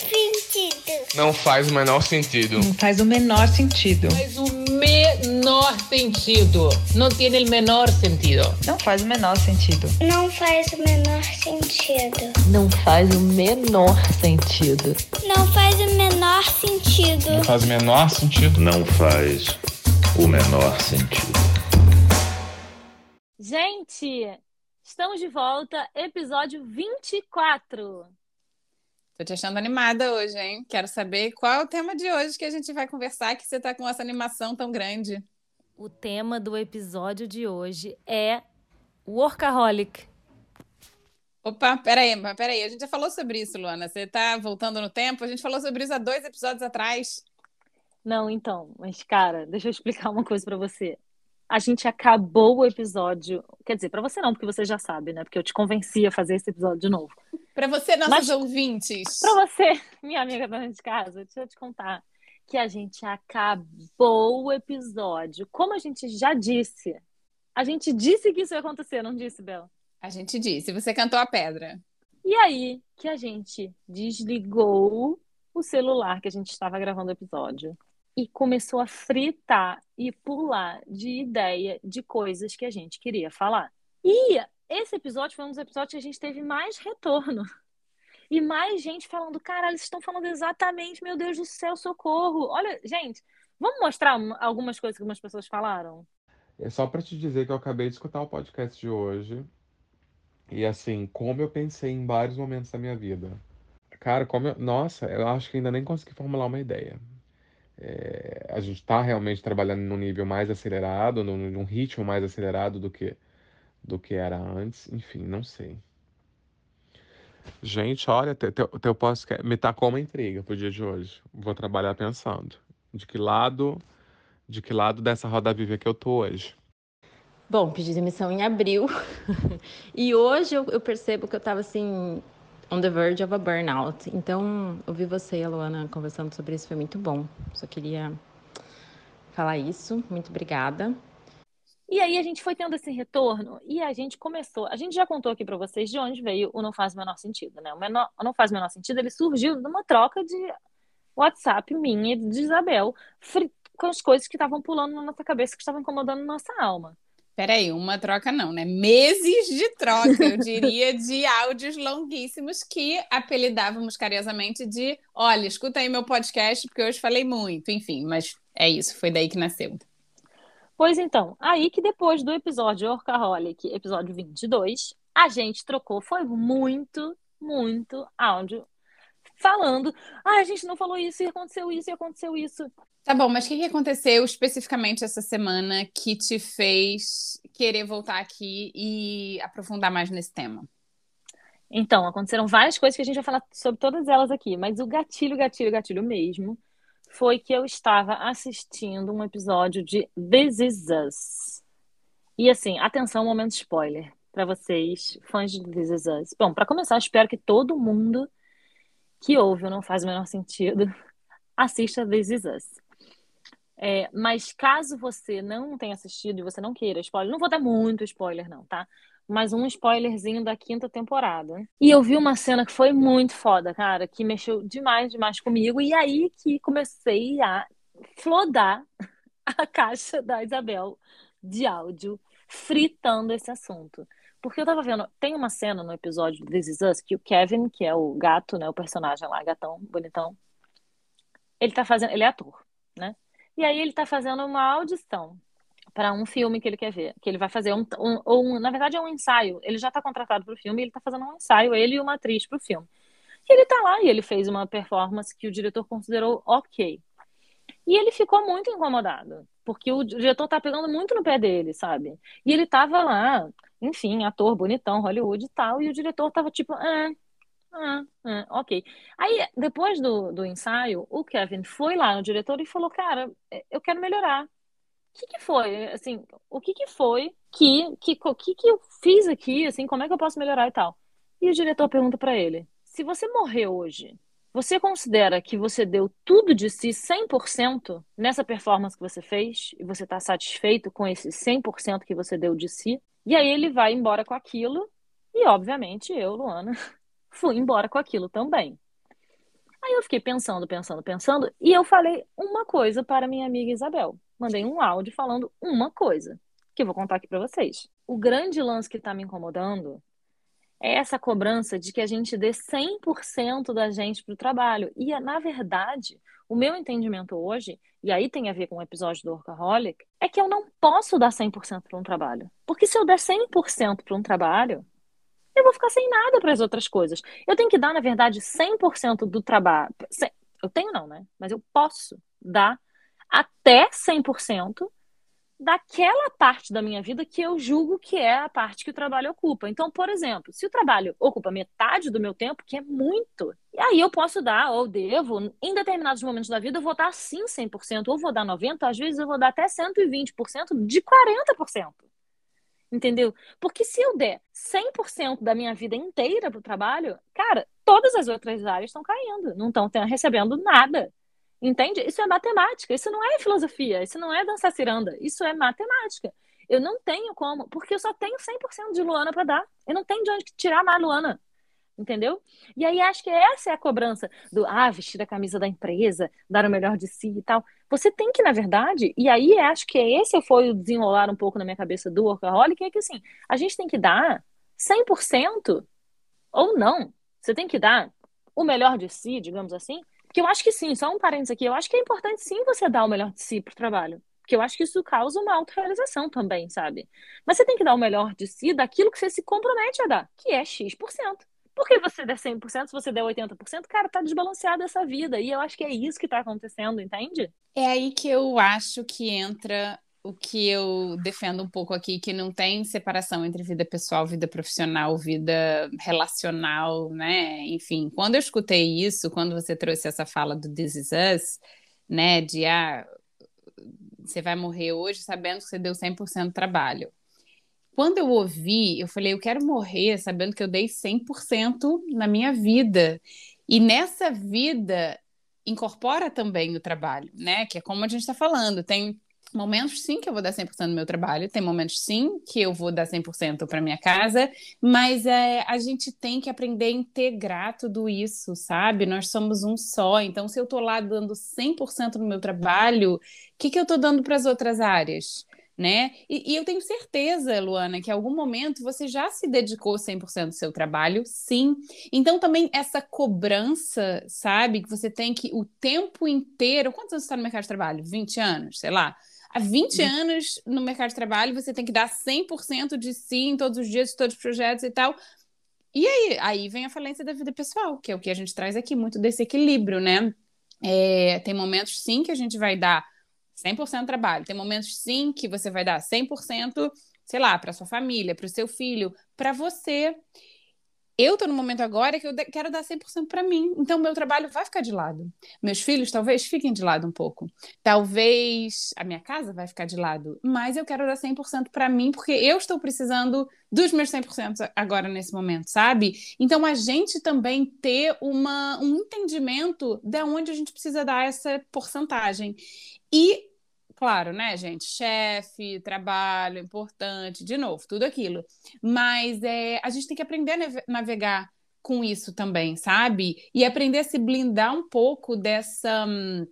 sentido. Não faz o menor sentido. Não faz o menor sentido. Faz o menor sentido. Não tem o menor sentido. Não faz o menor sentido. Não faz o menor sentido. Não faz o menor sentido. Não faz o menor sentido. Não faz o menor sentido. Não faz o menor sentido. Gente, estamos de volta, episódio 24. Tô te achando animada hoje, hein? Quero saber qual é o tema de hoje que a gente vai conversar, que você tá com essa animação tão grande. O tema do episódio de hoje é Workaholic. Opa, peraí, peraí. A gente já falou sobre isso, Luana. Você tá voltando no tempo? A gente falou sobre isso há dois episódios atrás. Não, então, mas cara, deixa eu explicar uma coisa para você a gente acabou o episódio. Quer dizer, para você não, porque você já sabe, né? Porque eu te convenci a fazer esse episódio de novo. Para você, nossos Mas, ouvintes. Para você, minha amiga dona de casa, deixa eu te contar que a gente acabou o episódio. Como a gente já disse, a gente disse que isso ia acontecer, não disse, Bel? A gente disse. Você cantou a pedra. E aí que a gente desligou o celular que a gente estava gravando o episódio e começou a fritar e pular de ideia de coisas que a gente queria falar. E esse episódio foi um dos episódios que a gente teve mais retorno. E mais gente falando, cara, eles estão falando exatamente, meu Deus do céu, socorro. Olha, gente, vamos mostrar algumas coisas que algumas pessoas falaram? É só para te dizer que eu acabei de escutar o podcast de hoje. E assim, como eu pensei em vários momentos da minha vida. Cara, como eu... Nossa, eu acho que ainda nem consegui formular uma ideia. É, a gente está realmente trabalhando num nível mais acelerado, num, num, ritmo mais acelerado do que, do que era antes. Enfim, não sei. Gente, olha, teu, teu, teu me tacou uma intriga pro dia de hoje. Vou trabalhar pensando. De que lado, de que lado dessa roda viva que eu tô hoje? Bom, pedi demissão em abril. e hoje eu, eu percebo que eu tava assim, on the verge of a burnout. Então, ouvir você e a Luana conversando sobre isso foi muito bom. Só queria falar isso. Muito obrigada. E aí a gente foi tendo esse retorno e a gente começou. A gente já contou aqui para vocês de onde veio o não faz o menor sentido, né? O, menor, o não faz o menor sentido, ele surgiu numa troca de WhatsApp minha e de Isabel com as coisas que estavam pulando na nossa cabeça, que estavam incomodando nossa alma. Peraí, uma troca não, né? Meses de troca, eu diria, de áudios longuíssimos que apelidávamos carinhosamente de olha, escuta aí meu podcast, porque hoje falei muito. Enfim, mas é isso, foi daí que nasceu. Pois então, aí que depois do episódio Orcaholic, episódio 22, a gente trocou, foi muito, muito áudio falando, ah, a gente não falou isso, e aconteceu isso, e aconteceu isso. Tá bom, mas o que, que aconteceu especificamente essa semana que te fez querer voltar aqui e aprofundar mais nesse tema? Então, aconteceram várias coisas que a gente vai falar sobre todas elas aqui, mas o gatilho, gatilho, gatilho mesmo foi que eu estava assistindo um episódio de This Is Us. E assim, atenção, momento spoiler para vocês, fãs de This Is Us. Bom, para começar, espero que todo mundo que ouve ou não faz o menor sentido assista This Is Us. É, mas caso você não tenha assistido e você não queira spoiler, não vou dar muito spoiler, não, tá? Mas um spoilerzinho da quinta temporada. E eu vi uma cena que foi muito foda, cara, que mexeu demais, demais comigo. E aí que comecei a flodar a caixa da Isabel de áudio, fritando esse assunto. Porque eu tava vendo, tem uma cena no episódio de This Is Us que o Kevin, que é o gato, né, o personagem lá, gatão, bonitão, ele tá fazendo, ele é ator, né? E aí ele está fazendo uma audição para um filme que ele quer ver, que ele vai fazer um, um, um na verdade é um ensaio. Ele já está contratado para o filme, ele está fazendo um ensaio, ele e uma atriz para o filme. E ele está lá e ele fez uma performance que o diretor considerou ok. E ele ficou muito incomodado, porque o diretor tá pegando muito no pé dele, sabe? E ele tava lá, enfim, ator bonitão, Hollywood e tal, e o diretor tava tipo, ah, ah, ah, ok. Aí, depois do, do ensaio, o Kevin foi lá no diretor e falou, cara, eu quero melhorar. O que que foi? Assim, o que que foi que, que, que, que eu fiz aqui, assim, como é que eu posso melhorar e tal? E o diretor pergunta para ele, se você morrer hoje, você considera que você deu tudo de si 100% nessa performance que você fez e você está satisfeito com esse 100% que você deu de si? E aí ele vai embora com aquilo e, obviamente, eu, Luana, fui embora com aquilo também. Aí eu fiquei pensando, pensando, pensando e eu falei uma coisa para minha amiga Isabel. Mandei um áudio falando uma coisa que eu vou contar aqui para vocês. O grande lance que está me incomodando é essa cobrança de que a gente dê 100% da gente para o trabalho. E, na verdade, o meu entendimento hoje, e aí tem a ver com o episódio do Workaholic, é que eu não posso dar 100% para um trabalho. Porque se eu der 100% para um trabalho, eu vou ficar sem nada para as outras coisas. Eu tenho que dar, na verdade, 100% do trabalho. Eu tenho não, né? Mas eu posso dar até 100% daquela parte da minha vida que eu julgo que é a parte que o trabalho ocupa. Então, por exemplo, se o trabalho ocupa metade do meu tempo, que é muito, e aí eu posso dar, ou devo, em determinados momentos da vida, eu vou dar sim 100%, ou vou dar 90%, às vezes eu vou dar até 120% de 40%. Entendeu? Porque se eu der 100% da minha vida inteira para o trabalho, cara, todas as outras áreas estão caindo, não estão recebendo nada. Entende? Isso é matemática, isso não é filosofia, isso não é dançar ciranda, isso é matemática. Eu não tenho como, porque eu só tenho 100% de Luana para dar. Eu não tenho de onde tirar mais Luana. Entendeu? E aí acho que essa é a cobrança do ah, vestir a camisa da empresa, dar o melhor de si e tal. Você tem que, na verdade, e aí acho que esse foi o desenrolar um pouco na minha cabeça do workaholic, é que assim, a gente tem que dar 100% ou não. Você tem que dar o melhor de si, digamos assim, porque eu acho que sim, só um parênteses aqui, eu acho que é importante sim você dar o melhor de si pro trabalho. Porque eu acho que isso causa uma autorrealização também, sabe? Mas você tem que dar o melhor de si daquilo que você se compromete a dar, que é X%. Porque você der 100%, se você der 80%, cara, tá desbalanceada essa vida. E eu acho que é isso que tá acontecendo, entende? É aí que eu acho que entra o que eu defendo um pouco aqui, que não tem separação entre vida pessoal, vida profissional, vida relacional, né? Enfim, quando eu escutei isso, quando você trouxe essa fala do This Is Us, né, de ah, você vai morrer hoje sabendo que você deu 100% de trabalho. Quando eu ouvi, eu falei, eu quero morrer sabendo que eu dei 100% na minha vida. E nessa vida incorpora também o trabalho, né? Que é como a gente está falando, tem momentos sim que eu vou dar 100% no meu trabalho, tem momentos sim que eu vou dar 100% para minha casa, mas é, a gente tem que aprender a integrar tudo isso, sabe? Nós somos um só, então se eu estou lá dando 100% no meu trabalho, o que, que eu estou dando para as outras áreas? Né? E, e, eu tenho certeza, Luana, que em algum momento você já se dedicou 100% do seu trabalho, sim. Então também essa cobrança, sabe, que você tem que o tempo inteiro, quantos anos você está no mercado de trabalho? 20 anos, sei lá há 20 anos no mercado de trabalho, você tem que dar 100% de si em todos os dias, de todos os projetos e tal. E aí, aí vem a falência da vida pessoal, que é o que a gente traz aqui, muito desse equilíbrio, né? É, tem momentos, sim, que a gente vai dar 100% trabalho, tem momentos, sim, que você vai dar 100%, sei lá, para sua família, para o seu filho, para você. Eu estou no momento agora que eu quero dar 100% para mim, então meu trabalho vai ficar de lado. Meus filhos talvez fiquem de lado um pouco. Talvez a minha casa vai ficar de lado, mas eu quero dar 100% para mim porque eu estou precisando dos meus 100% agora nesse momento, sabe? Então a gente também ter uma, um entendimento de onde a gente precisa dar essa porcentagem. E Claro, né, gente? Chefe, trabalho, importante, de novo, tudo aquilo. Mas é, a gente tem que aprender a navegar com isso também, sabe? E aprender a se blindar um pouco dessa hum,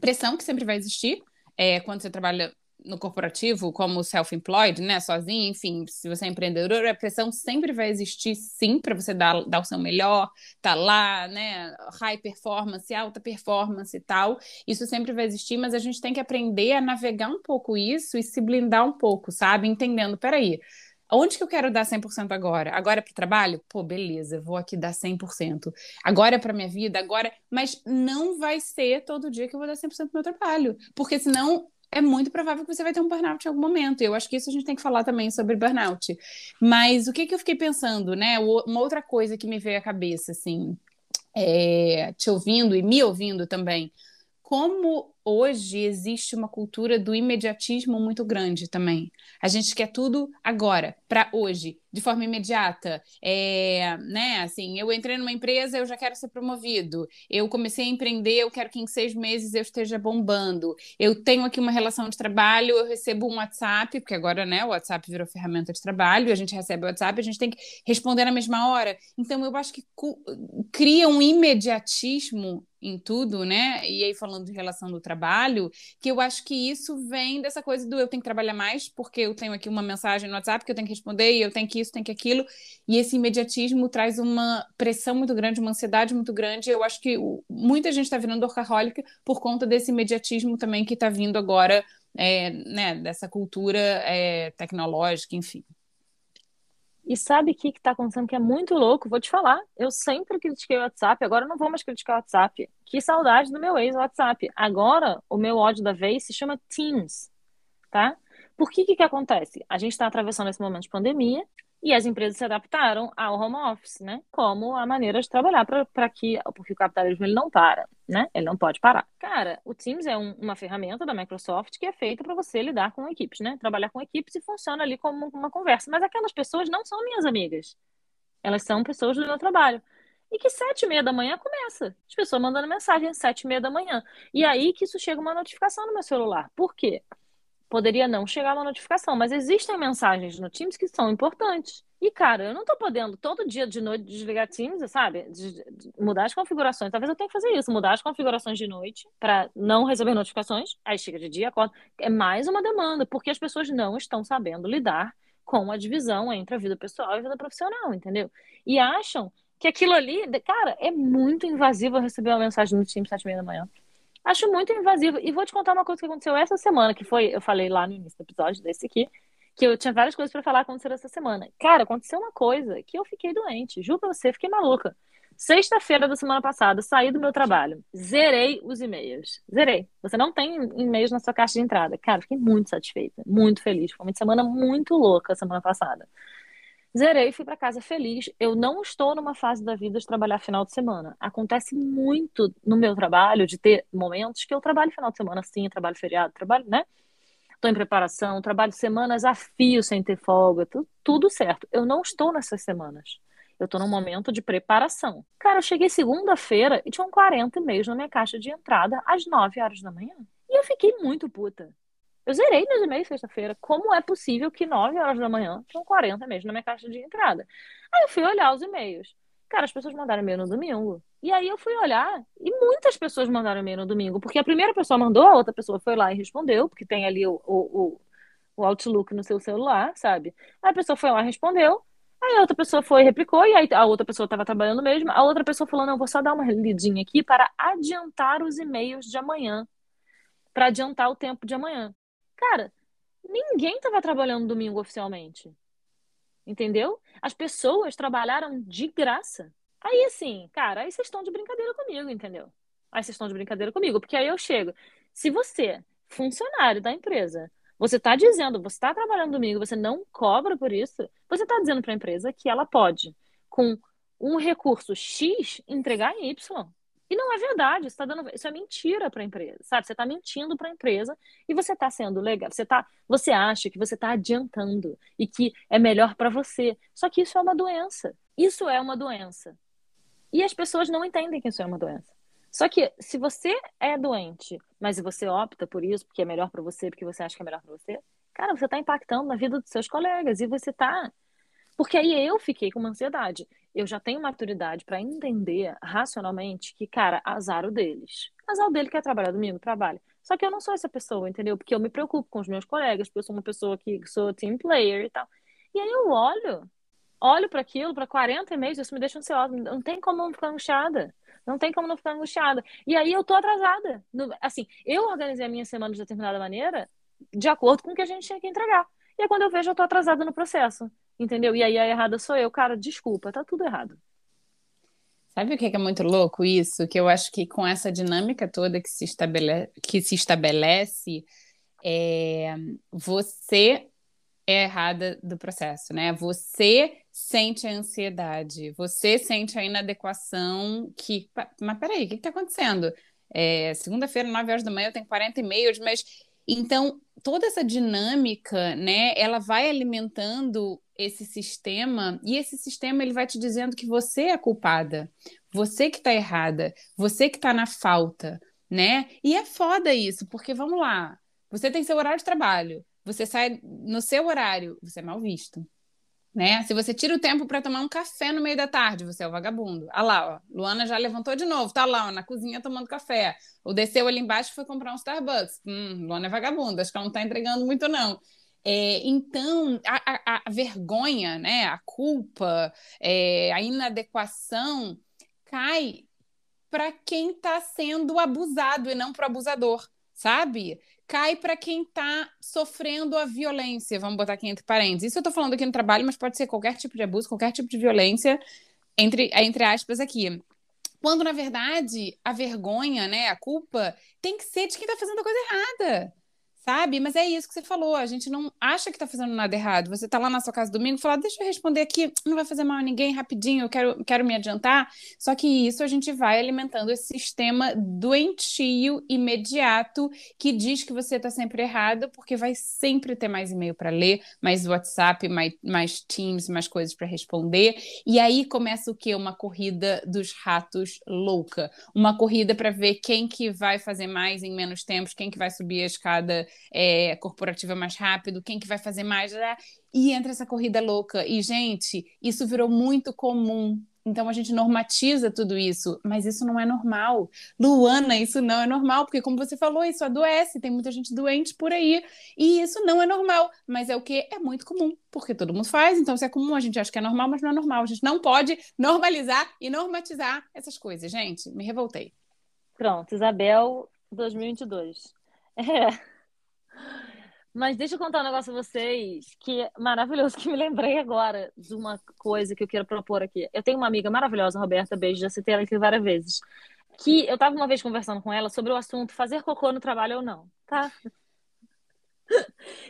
pressão que sempre vai existir é, quando você trabalha no corporativo, como self-employed, né, sozinho, enfim, se você é empreendedor, a pressão sempre vai existir, sim, para você dar, dar o seu melhor, tá lá, né, high performance, alta performance e tal, isso sempre vai existir, mas a gente tem que aprender a navegar um pouco isso e se blindar um pouco, sabe, entendendo, peraí, Onde que eu quero dar 100% agora? Agora é para o trabalho? Pô, beleza, vou aqui dar 100%. Agora é para minha vida, agora. Mas não vai ser todo dia que eu vou dar 100% do meu trabalho. Porque senão é muito provável que você vai ter um burnout em algum momento. Eu acho que isso a gente tem que falar também sobre burnout. Mas o que, que eu fiquei pensando, né? Uma outra coisa que me veio à cabeça, assim, é, te ouvindo e me ouvindo também. Como hoje existe uma cultura do imediatismo muito grande também. A gente quer tudo agora, para hoje, de forma imediata. É, né, assim, eu entrei numa empresa, eu já quero ser promovido. Eu comecei a empreender, eu quero que em seis meses eu esteja bombando. Eu tenho aqui uma relação de trabalho, eu recebo um WhatsApp, porque agora, né, o WhatsApp virou ferramenta de trabalho, a gente recebe o WhatsApp, a gente tem que responder na mesma hora. Então, eu acho que cria um imediatismo em tudo, né? E aí falando de relação do trabalho, que eu acho que isso vem dessa coisa do eu tenho que trabalhar mais porque eu tenho aqui uma mensagem no WhatsApp que eu tenho que responder e eu tenho que isso, tenho que aquilo, e esse imediatismo traz uma pressão muito grande, uma ansiedade muito grande. Eu acho que muita gente está virando workaholic por conta desse imediatismo também que está vindo agora, é, né, dessa cultura é, tecnológica, enfim. E sabe o que está acontecendo que é muito louco? Vou te falar. Eu sempre critiquei o WhatsApp, agora não vou mais criticar o WhatsApp. Que saudade do meu ex-WhatsApp. Agora, o meu ódio da vez se chama Teams, tá? Por que que, que acontece? A gente está atravessando esse momento de pandemia e as empresas se adaptaram ao home office, né? Como a maneira de trabalhar para que. Porque o capitalismo ele não para, né? Ele não pode parar. Cara, o Teams é um, uma ferramenta da Microsoft que é feita para você lidar com equipes, né? Trabalhar com equipes e funciona ali como uma conversa. Mas aquelas pessoas não são minhas amigas. Elas são pessoas do meu trabalho. E que sete e meia da manhã começa. As pessoas mandando mensagem às sete e meia da manhã. E aí que isso chega uma notificação no meu celular. Por quê? Poderia não chegar uma notificação, mas existem mensagens no Teams que são importantes. E, cara, eu não tô podendo todo dia de noite desligar Teams, sabe? Mudar as configurações. Talvez eu tenha que fazer isso, mudar as configurações de noite para não receber notificações. Aí chega de dia, acorda. É mais uma demanda, porque as pessoas não estão sabendo lidar com a divisão entre a vida pessoal e a vida profissional, entendeu? E acham que aquilo ali, cara, é muito invasivo receber uma mensagem no Teams às sete e meia da manhã. Acho muito invasivo. E vou te contar uma coisa que aconteceu essa semana, que foi, eu falei lá no início do episódio desse aqui, que eu tinha várias coisas para falar aconteceram essa semana. Cara, aconteceu uma coisa que eu fiquei doente. Juro pra você, fiquei maluca. Sexta-feira da semana passada, saí do meu trabalho, zerei os e-mails. Zerei. Você não tem e-mails na sua caixa de entrada. Cara, fiquei muito satisfeita, muito feliz. Foi uma semana muito louca semana passada. Zerei, fui para casa feliz. Eu não estou numa fase da vida de trabalhar final de semana. Acontece muito no meu trabalho de ter momentos que eu trabalho final de semana sim, trabalho feriado, trabalho, né? Estou em preparação, trabalho semanas a fio sem ter folga, tudo, tudo certo. Eu não estou nessas semanas. Eu estou num momento de preparação. Cara, eu cheguei segunda-feira e tinham 40 e-mails na minha caixa de entrada às 9 horas da manhã. E eu fiquei muito puta. Eu zerei meus e-mails sexta-feira. Como é possível que 9 horas da manhã tinham 40 e-mails na minha caixa de entrada? Aí eu fui olhar os e-mails. Cara, as pessoas mandaram e-mail no domingo. E aí eu fui olhar e muitas pessoas mandaram e-mail no domingo, porque a primeira pessoa mandou, a outra pessoa foi lá e respondeu, porque tem ali o, o, o Outlook no seu celular, sabe? Aí a pessoa foi lá e respondeu. Aí a outra pessoa foi e replicou, e aí a outra pessoa estava trabalhando mesmo. A outra pessoa falou: não, vou só dar uma lidinha aqui para adiantar os e-mails de amanhã. Para adiantar o tempo de amanhã. Cara, ninguém estava trabalhando domingo oficialmente. Entendeu? As pessoas trabalharam de graça. Aí, assim, cara, aí vocês estão de brincadeira comigo, entendeu? Aí vocês estão de brincadeira comigo, porque aí eu chego. Se você, funcionário da empresa, você está dizendo, você está trabalhando domingo, você não cobra por isso, você está dizendo para a empresa que ela pode, com um recurso X, entregar em Y. E não é verdade, isso, tá dando, isso é mentira para a empresa, sabe? Você está mentindo para a empresa e você está sendo legal. Você, tá, você acha que você está adiantando e que é melhor para você. Só que isso é uma doença. Isso é uma doença. E as pessoas não entendem que isso é uma doença. Só que se você é doente, mas você opta por isso porque é melhor para você, porque você acha que é melhor para você, cara, você está impactando na vida dos seus colegas e você está porque aí eu fiquei com uma ansiedade. Eu já tenho maturidade para entender racionalmente que, cara, azar o deles. Azar o dele quer trabalhar domingo, trabalha. Só que eu não sou essa pessoa, entendeu? Porque eu me preocupo com os meus colegas, porque eu sou uma pessoa que sou team player e tal. E aí eu olho, olho para aquilo, para 40 e-mails, isso me deixa ansiosa. Não tem como não ficar angustiada. Não tem como não ficar angustiada. E aí eu tô atrasada. Assim, eu organizei a minha semana de determinada maneira de acordo com o que a gente tinha que entregar. E aí quando eu vejo, eu tô atrasada no processo. Entendeu? E aí a errada sou eu. Cara, desculpa, tá tudo errado. Sabe o que é muito louco isso? Que eu acho que com essa dinâmica toda que se, estabele... que se estabelece, é... você é errada do processo, né? Você sente a ansiedade, você sente a inadequação que. Mas peraí, o que está acontecendo? É, Segunda-feira, 9 horas da manhã, eu tenho 40 e-mails, mas. Então, toda essa dinâmica, né, ela vai alimentando esse sistema e esse sistema ele vai te dizendo que você é culpada, você que está errada, você que está na falta, né? E é foda isso, porque vamos lá, você tem seu horário de trabalho, você sai no seu horário, você é mal visto. Né? Se você tira o tempo para tomar um café no meio da tarde, você é o vagabundo. Ah lá, ó, Luana já levantou de novo, tá lá ó, na cozinha tomando café. Ou desceu ali embaixo e foi comprar um Starbucks. Hum, Luana é vagabunda, acho que ela não tá entregando muito, não. É, então, a, a, a, vergonha, né, a culpa, é, a inadequação cai para quem está sendo abusado e não para o abusador, sabe? cai para quem está sofrendo a violência, vamos botar aqui entre parênteses. Isso eu estou falando aqui no trabalho, mas pode ser qualquer tipo de abuso, qualquer tipo de violência, entre, entre aspas aqui. Quando, na verdade, a vergonha, né, a culpa, tem que ser de quem está fazendo a coisa errada sabe? Mas é isso que você falou, a gente não acha que tá fazendo nada errado. Você tá lá na sua casa domingo e fala, deixa eu responder aqui, não vai fazer mal a ninguém, rapidinho, eu quero, quero me adiantar. Só que isso a gente vai alimentando esse sistema doentio, imediato, que diz que você tá sempre errado, porque vai sempre ter mais e-mail para ler, mais WhatsApp, mais, mais Teams, mais coisas para responder. E aí começa o quê? Uma corrida dos ratos louca. Uma corrida para ver quem que vai fazer mais em menos tempo, quem que vai subir a escada é, corporativa mais rápido, quem que vai fazer mais, e entra essa corrida louca. E, gente, isso virou muito comum. Então a gente normatiza tudo isso, mas isso não é normal. Luana, isso não é normal, porque como você falou, isso adoece, tem muita gente doente por aí, e isso não é normal, mas é o que é muito comum, porque todo mundo faz, então se é comum, a gente acha que é normal, mas não é normal. A gente não pode normalizar e normatizar essas coisas, gente. Me revoltei. Pronto, Isabel 2022. É. Mas deixa eu contar um negócio a vocês que é maravilhoso, que me lembrei agora de uma coisa que eu quero propor aqui. Eu tenho uma amiga maravilhosa, Roberta, beijo, já citei ela aqui várias vezes. Que eu tava uma vez conversando com ela sobre o assunto fazer cocô no trabalho ou não, tá?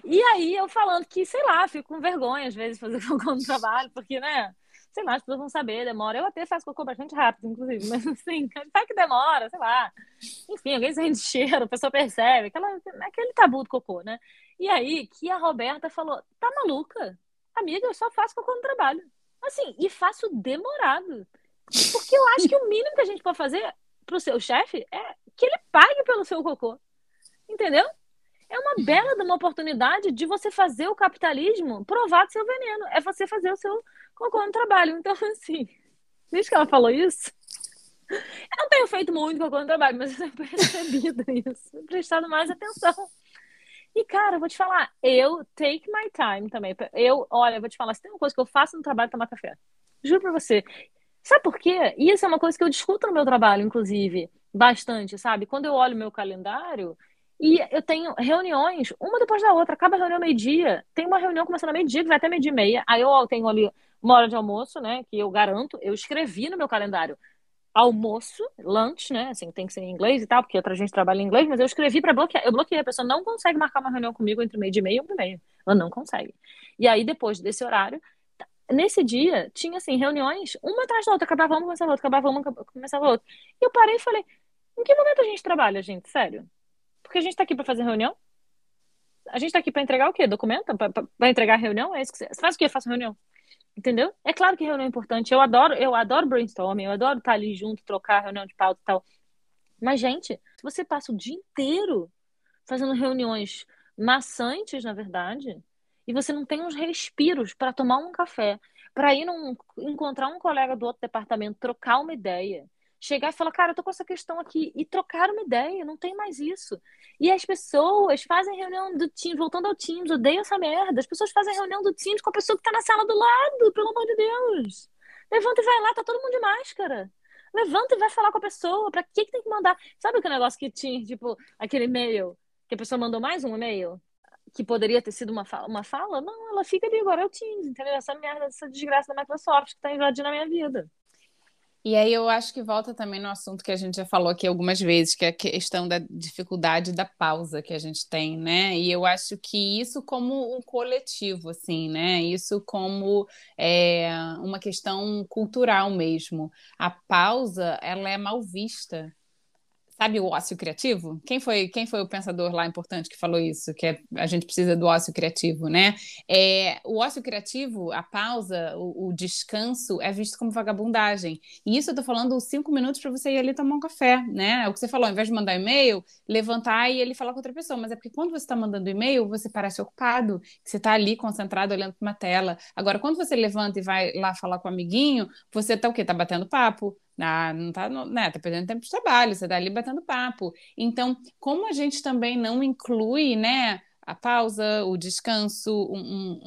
E aí eu falando que, sei lá, fico com vergonha às vezes fazer cocô no trabalho, porque, né? sei lá, as pessoas vão saber, demora. Eu até faço cocô bastante rápido, inclusive, mas assim, sabe que demora, sei lá. Enfim, alguém sente cheiro, a pessoa percebe, aquela, aquele tabu do cocô, né? E aí que a Roberta falou: tá maluca? Amiga, eu só faço no trabalho. Assim, e faço demorado. Porque eu acho que o mínimo que a gente pode fazer pro seu chefe é que ele pague pelo seu cocô. Entendeu? É uma bela uma oportunidade de você fazer o capitalismo provar do seu veneno. É você fazer o seu cocô no trabalho. Então, assim, desde que ela falou isso, eu não tenho feito muito cocô no trabalho, mas eu tenho percebido isso, prestado mais atenção. E, cara, eu vou te falar, eu take my time também. Eu, olha, eu vou te falar, se tem uma coisa que eu faço no trabalho, é tomar café. Juro pra você. Sabe por quê? Isso é uma coisa que eu discuto no meu trabalho, inclusive, bastante, sabe? Quando eu olho meu calendário, e eu tenho reuniões, uma depois da outra. Acaba a reunião meio-dia. Tem uma reunião começando a meio-dia, que vai até meio-dia e meia. Aí eu tenho ali uma hora de almoço, né? Que eu garanto. Eu escrevi no meu calendário almoço, lunch, né? Assim, tem que ser em inglês e tal, porque outra gente trabalha em inglês, mas eu escrevi para bloquear. Eu bloqueei, a pessoa não consegue marcar uma reunião comigo entre meio de meia e um meia. Ela não consegue. E aí, depois desse horário, nesse dia, tinha assim, reuniões, uma atrás da outra, acabava uma, começava outra, acabava uma, começava outra. E eu parei e falei, em que momento a gente trabalha, gente? Sério? Porque a gente tá aqui para fazer reunião? A gente tá aqui para entregar o quê? Documento? Para entregar reunião? É isso que você... você faz o quê? Faço reunião. Entendeu? É claro que reunião é importante. Eu adoro, eu adoro brainstorming, eu adoro estar ali junto, trocar reunião de pauta e tal. Mas, gente, se você passa o dia inteiro fazendo reuniões maçantes, na verdade, e você não tem uns respiros para tomar um café, para ir num, encontrar um colega do outro departamento, trocar uma ideia, chegar e falar, cara, eu tô com essa questão aqui, e trocar uma ideia, não tem mais isso. E as pessoas fazem reunião do Teams, voltando ao Teams, odeio essa merda. As pessoas fazem reunião do Teams com a pessoa que tá na sala do lado, pelo amor de Deus. Levanta e vai lá, tá todo mundo de máscara. Levanta e vai falar com a pessoa. Pra que, que tem que mandar? Sabe aquele negócio que tinha, tipo, aquele e-mail, que a pessoa mandou mais um e-mail? que poderia ter sido uma fala, uma fala, não, ela fica ali agora, é o Teams, entendeu? Essa merda, essa desgraça da Microsoft que tá invadindo a minha vida. E aí eu acho que volta também no assunto que a gente já falou aqui algumas vezes, que é a questão da dificuldade da pausa que a gente tem, né? E eu acho que isso como um coletivo, assim, né? Isso como é, uma questão cultural mesmo. A pausa, ela é mal vista. Sabe o ócio criativo? Quem foi, quem foi o pensador lá importante que falou isso? Que é, a gente precisa do ócio criativo, né? É, o ócio criativo, a pausa, o, o, descanso é visto como vagabundagem. E isso eu tô falando cinco minutos para você ir ali tomar um café, né? É o que você falou, ao invés de mandar e-mail, levantar e ele falar com outra pessoa. Mas é porque quando você está mandando e-mail, você parece ocupado, você está ali concentrado olhando para uma tela. Agora, quando você levanta e vai lá falar com o amiguinho, você tá o quê? Tá batendo papo, ah, não tá, né, tá perdendo tempo de trabalho, você tá ali batendo papo. Então, como a gente também não inclui, né, a pausa, o descanso, um,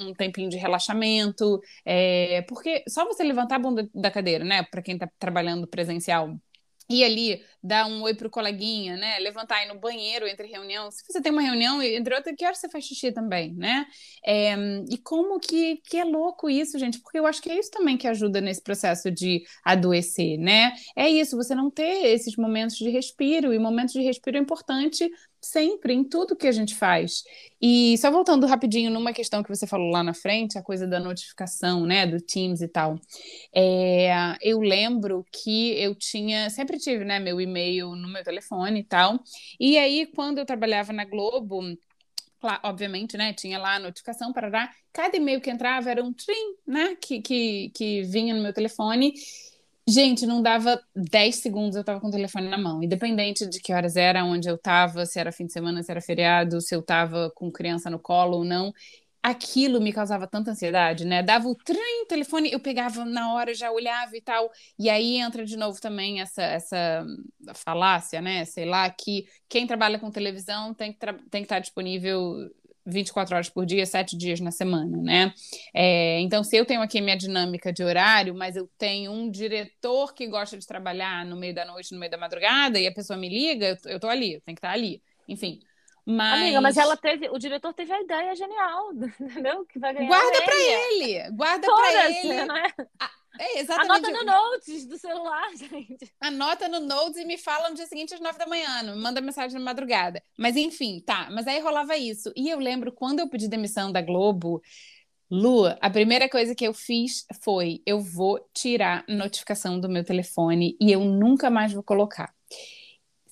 um, um tempinho de relaxamento, é, porque só você levantar a bunda da cadeira, né, para quem está trabalhando presencial ir ali, dar um oi pro coleguinha, né? Levantar aí no banheiro entre reunião. Se você tem uma reunião, entre outras, que hora você faz xixi também, né? É, e como que, que é louco isso, gente? Porque eu acho que é isso também que ajuda nesse processo de adoecer, né? É isso, você não ter esses momentos de respiro, e momentos de respiro é importante sempre, em tudo que a gente faz. E só voltando rapidinho numa questão que você falou lá na frente, a coisa da notificação, né, do Teams e tal. É, eu lembro que eu tinha, sempre tive, né, meu e-mail no meu telefone e tal. E aí, quando eu trabalhava na Globo, Claro, obviamente, né? Tinha lá a notificação para dar. Cada e-mail que entrava era um trim, né? Que, que, que vinha no meu telefone. Gente, não dava 10 segundos, eu tava com o telefone na mão. Independente de que horas era, onde eu tava, se era fim de semana, se era feriado, se eu tava com criança no colo ou não. Aquilo me causava tanta ansiedade, né? Dava o trem, telefone, eu pegava na hora, já olhava e tal. E aí entra de novo também essa, essa falácia, né? Sei lá, que quem trabalha com televisão tem que, tem que estar disponível 24 horas por dia, sete dias na semana, né? É, então, se eu tenho aqui minha dinâmica de horário, mas eu tenho um diretor que gosta de trabalhar no meio da noite, no meio da madrugada, e a pessoa me liga, eu, eu tô ali, eu tenho que estar ali. Enfim. Mas... Amiga, mas ela teve, o diretor teve a ideia genial, entendeu? Que vai ganhar Guarda para ele, guarda para ele. Né? É, exatamente. Anota no notes do celular, gente. Anota no notes e me fala no dia seguinte às nove da manhã. Me manda mensagem na madrugada. Mas enfim, tá. Mas aí rolava isso. E eu lembro quando eu pedi demissão da Globo, Lu, a primeira coisa que eu fiz foi: eu vou tirar notificação do meu telefone e eu nunca mais vou colocar.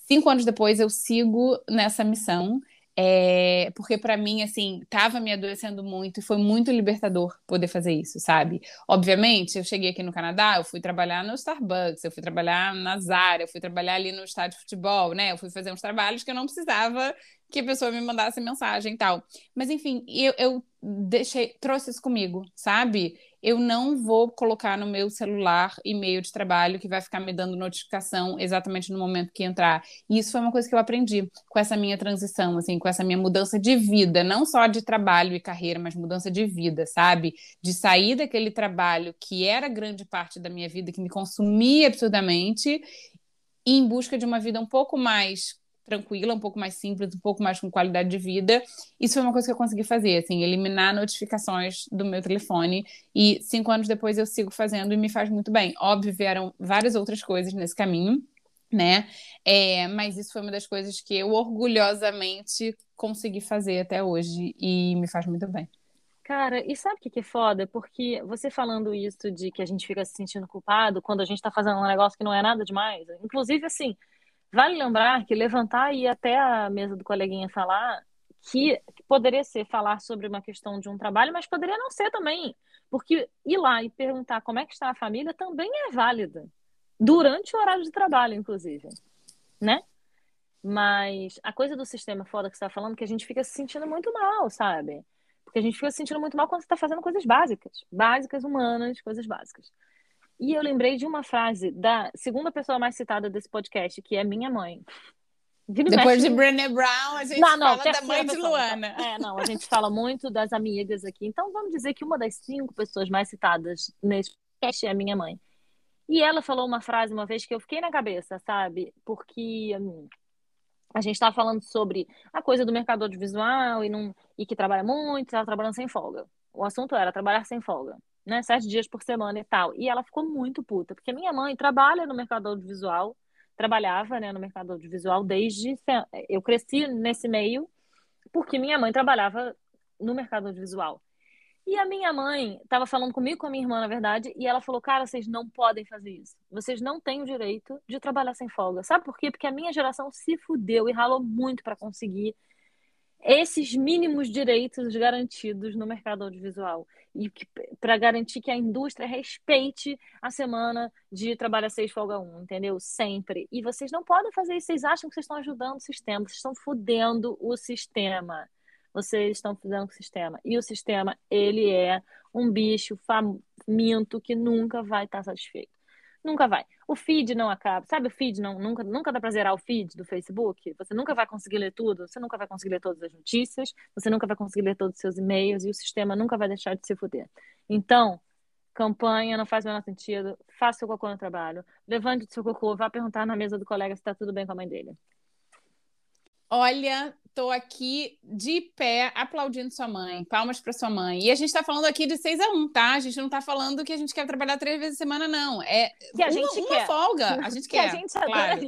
Cinco anos depois, eu sigo nessa missão. É, porque para mim, assim, tava me adoecendo muito e foi muito libertador poder fazer isso, sabe? Obviamente, eu cheguei aqui no Canadá, eu fui trabalhar no Starbucks, eu fui trabalhar na Zara, eu fui trabalhar ali no estádio de futebol, né? Eu fui fazer uns trabalhos que eu não precisava que a pessoa me mandasse mensagem e tal. Mas enfim, eu, eu deixei, trouxe isso comigo, sabe? Eu não vou colocar no meu celular e-mail de trabalho que vai ficar me dando notificação exatamente no momento que entrar. E isso foi uma coisa que eu aprendi com essa minha transição, assim, com essa minha mudança de vida, não só de trabalho e carreira, mas mudança de vida, sabe? De sair daquele trabalho que era grande parte da minha vida, que me consumia absurdamente, em busca de uma vida um pouco mais tranquila, um pouco mais simples, um pouco mais com qualidade de vida. Isso foi uma coisa que eu consegui fazer, assim, eliminar notificações do meu telefone. E cinco anos depois eu sigo fazendo e me faz muito bem. Óbvio, vieram várias outras coisas nesse caminho, né? É, mas isso foi uma das coisas que eu orgulhosamente consegui fazer até hoje e me faz muito bem. Cara, e sabe o que é foda? Porque você falando isso de que a gente fica se sentindo culpado quando a gente tá fazendo um negócio que não é nada demais. Inclusive, assim, Vale lembrar que levantar e ir até a mesa do coleguinha falar que poderia ser falar sobre uma questão de um trabalho, mas poderia não ser também. Porque ir lá e perguntar como é que está a família também é válida. Durante o horário de trabalho, inclusive. Né? Mas a coisa do sistema foda que você está falando, que a gente fica se sentindo muito mal, sabe? Porque a gente fica se sentindo muito mal quando você está fazendo coisas básicas. Básicas, humanas, coisas básicas. E eu lembrei de uma frase da segunda pessoa mais citada desse podcast, que é minha mãe. Depois de Brené Brown, a gente não, não, fala da mãe de Luana. É, não, a gente fala muito das amigas aqui. Então vamos dizer que uma das cinco pessoas mais citadas nesse podcast é minha mãe. E ela falou uma frase uma vez que eu fiquei na cabeça, sabe? Porque hum, A gente estava falando sobre a coisa do mercado audiovisual e, não, e que trabalha muito, ela trabalhando sem folga. O assunto era trabalhar sem folga, né? Sete dias por semana e tal. E ela ficou muito puta, porque minha mãe trabalha no mercado audiovisual, trabalhava né, no mercado audiovisual desde. Eu cresci nesse meio porque minha mãe trabalhava no mercado audiovisual. E a minha mãe estava falando comigo, com a minha irmã, na verdade, e ela falou: Cara, vocês não podem fazer isso. Vocês não têm o direito de trabalhar sem folga. Sabe por quê? Porque a minha geração se fudeu e ralou muito para conseguir esses mínimos direitos garantidos no mercado audiovisual e para garantir que a indústria respeite a semana de trabalho a seis folga um, entendeu? Sempre. E vocês não podem fazer isso. Vocês acham que vocês estão ajudando o sistema? Vocês estão fudendo o sistema vocês estão fazendo com o sistema. E o sistema, ele é um bicho faminto que nunca vai estar satisfeito. Nunca vai. O feed não acaba. Sabe o feed? Não, nunca, nunca dá para zerar o feed do Facebook? Você nunca vai conseguir ler tudo, você nunca vai conseguir ler todas as notícias, você nunca vai conseguir ler todos os seus e-mails e o sistema nunca vai deixar de se fuder. Então, campanha não faz o menor sentido. Faça seu cocô no trabalho. Levante o seu cocô, vá perguntar na mesa do colega se está tudo bem com a mãe dele. Olha, tô aqui de pé aplaudindo sua mãe. Palmas para sua mãe. E a gente está falando aqui de 6 a 1, tá? A gente não está falando que a gente quer trabalhar três vezes a semana, não. É que a uma, gente uma quer. folga. A gente que quer. a gente claro.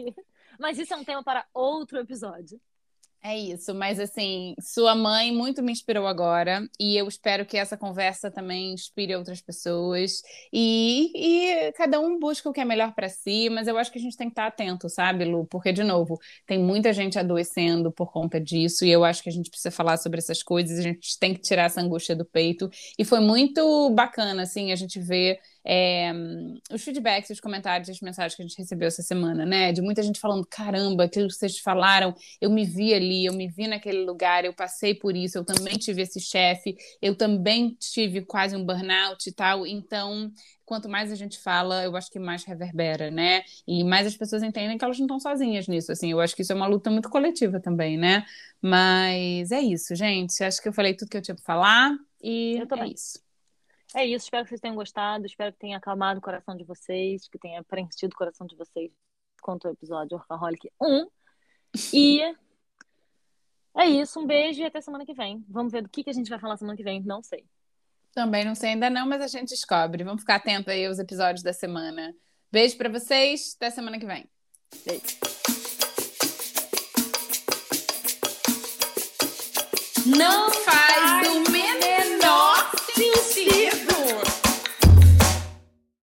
Mas isso é um tema para outro episódio. É isso, mas assim, sua mãe muito me inspirou agora e eu espero que essa conversa também inspire outras pessoas e, e cada um busca o que é melhor para si, mas eu acho que a gente tem que estar atento, sabe, Lu? Porque, de novo, tem muita gente adoecendo por conta disso e eu acho que a gente precisa falar sobre essas coisas, a gente tem que tirar essa angústia do peito e foi muito bacana, assim, a gente ver é, os feedbacks, os comentários, as mensagens que a gente recebeu essa semana, né? De muita gente falando: caramba, aquilo que vocês falaram, eu me vi ali, eu me vi naquele lugar, eu passei por isso, eu também tive esse chefe, eu também tive quase um burnout e tal. Então, quanto mais a gente fala, eu acho que mais reverbera, né? E mais as pessoas entendem que elas não estão sozinhas nisso. Assim, eu acho que isso é uma luta muito coletiva também, né? Mas é isso, gente. Acho que eu falei tudo que eu tinha para falar e é isso. É isso, espero que vocês tenham gostado, espero que tenha acalmado o coração de vocês, que tenha preenchido o coração de vocês quanto ao episódio Workaholic 1. E é isso, um beijo e até semana que vem. Vamos ver do que, que a gente vai falar semana que vem, não sei. Também não sei ainda não, mas a gente descobre. Vamos ficar atento aí aos episódios da semana. Beijo para vocês, até semana que vem. Beijo. Não faz